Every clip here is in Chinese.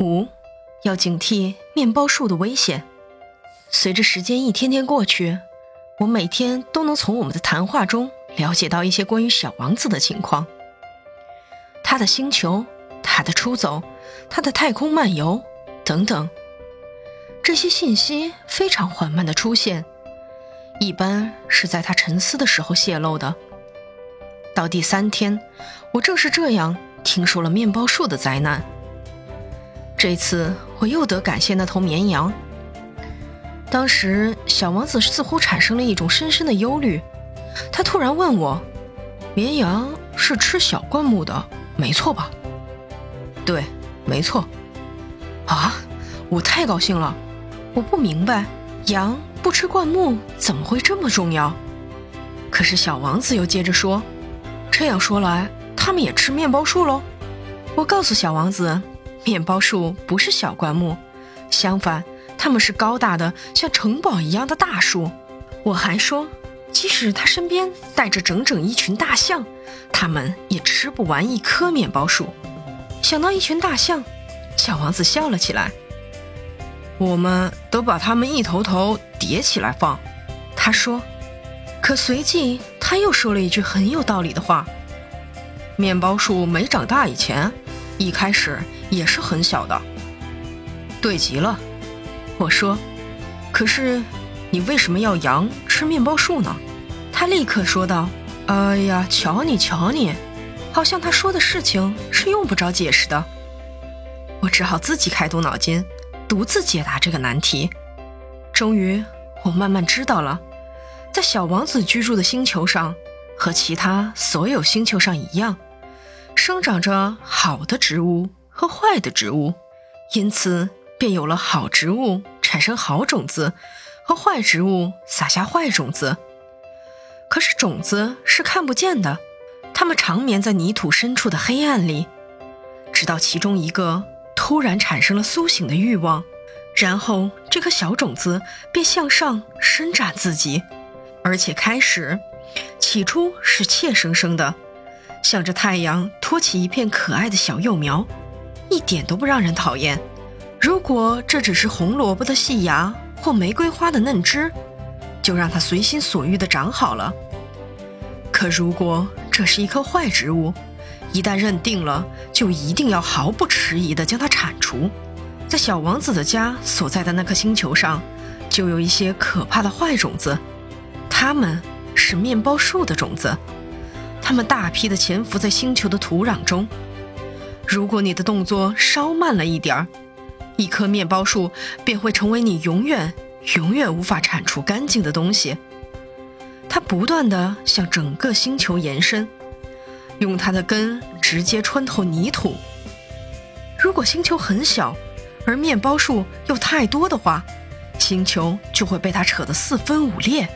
五，要警惕面包树的危险。随着时间一天天过去，我每天都能从我们的谈话中了解到一些关于小王子的情况。他的星球，他的出走，他的太空漫游，等等。这些信息非常缓慢的出现，一般是在他沉思的时候泄露的。到第三天，我正是这样听说了面包树的灾难。这次我又得感谢那头绵羊。当时小王子似乎产生了一种深深的忧虑，他突然问我：“绵羊是吃小灌木的，没错吧？”“对，没错。”啊，我太高兴了！我不明白，羊不吃灌木怎么会这么重要？可是小王子又接着说。这样说来，他们也吃面包树喽？我告诉小王子，面包树不是小灌木，相反，它们是高大的像城堡一样的大树。我还说，即使他身边带着整整一群大象，他们也吃不完一棵面包树。想到一群大象，小王子笑了起来。我们都把它们一头头叠起来放，他说。可随即。他又说了一句很有道理的话：“面包树没长大以前，一开始也是很小的。”对极了，我说。可是，你为什么要羊吃面包树呢？他立刻说道：“哎呀，瞧你，瞧你，好像他说的事情是用不着解释的。”我只好自己开动脑筋，独自解答这个难题。终于，我慢慢知道了。在小王子居住的星球上，和其他所有星球上一样，生长着好的植物和坏的植物，因此便有了好植物产生好种子，和坏植物撒下坏种子。可是种子是看不见的，它们长眠在泥土深处的黑暗里，直到其中一个突然产生了苏醒的欲望，然后这颗小种子便向上伸展自己。而且开始，起初是怯生生的，向着太阳托起一片可爱的小幼苗，一点都不让人讨厌。如果这只是红萝卜的细芽或玫瑰花的嫩枝，就让它随心所欲地长好了。可如果这是一棵坏植物，一旦认定了，就一定要毫不迟疑地将它铲除。在小王子的家所在的那颗星球上，就有一些可怕的坏种子。它们是面包树的种子，他们大批的潜伏在星球的土壤中。如果你的动作稍慢了一点儿，一棵面包树便会成为你永远、永远无法铲除干净的东西。它不断地向整个星球延伸，用它的根直接穿透泥土。如果星球很小，而面包树又太多的话，星球就会被它扯得四分五裂。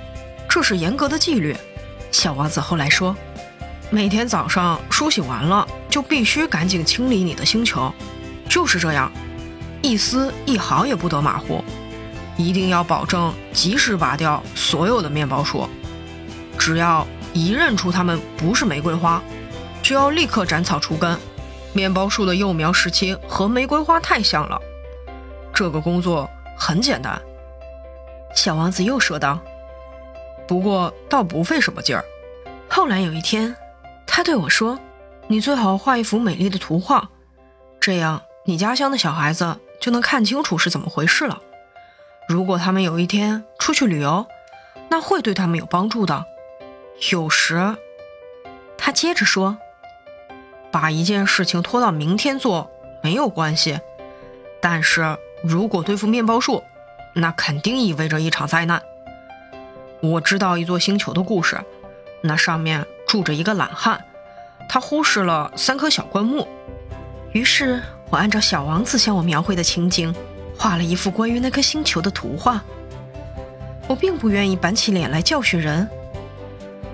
这是严格的纪律，小王子后来说：“每天早上梳洗完了，就必须赶紧清理你的星球，就是这样，一丝一毫也不得马虎，一定要保证及时拔掉所有的面包树。只要一认出它们不是玫瑰花，就要立刻斩草除根。面包树的幼苗时期和玫瑰花太像了，这个工作很简单。”小王子又说道。不过倒不费什么劲儿。后来有一天，他对我说：“你最好画一幅美丽的图画，这样你家乡的小孩子就能看清楚是怎么回事了。如果他们有一天出去旅游，那会对他们有帮助的。有时，他接着说，把一件事情拖到明天做没有关系，但是如果对付面包树，那肯定意味着一场灾难。”我知道一座星球的故事，那上面住着一个懒汉，他忽视了三棵小灌木。于是我按照小王子向我描绘的情景，画了一幅关于那颗星球的图画。我并不愿意板起脸来教训人，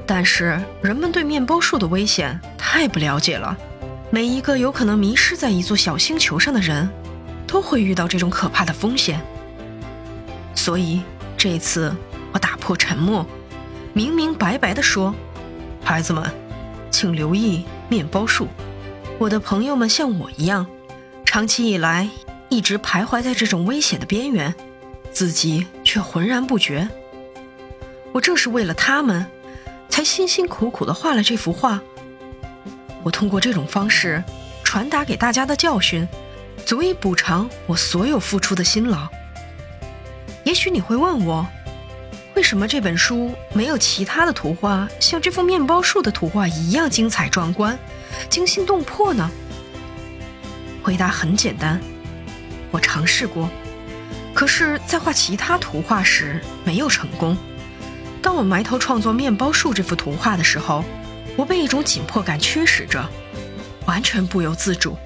但是人们对面包树的危险太不了解了。每一个有可能迷失在一座小星球上的人，都会遇到这种可怕的风险。所以这次。我打破沉默，明明白白地说：“孩子们，请留意面包树。我的朋友们像我一样，长期以来一直徘徊在这种危险的边缘，自己却浑然不觉。我正是为了他们，才辛辛苦苦地画了这幅画。我通过这种方式传达给大家的教训，足以补偿我所有付出的辛劳。也许你会问我，为什么这本书没有其他的图画像这幅面包树的图画一样精彩壮观、惊心动魄呢？回答很简单，我尝试过，可是，在画其他图画时没有成功。当我埋头创作面包树这幅图画的时候，我被一种紧迫感驱使着，完全不由自主。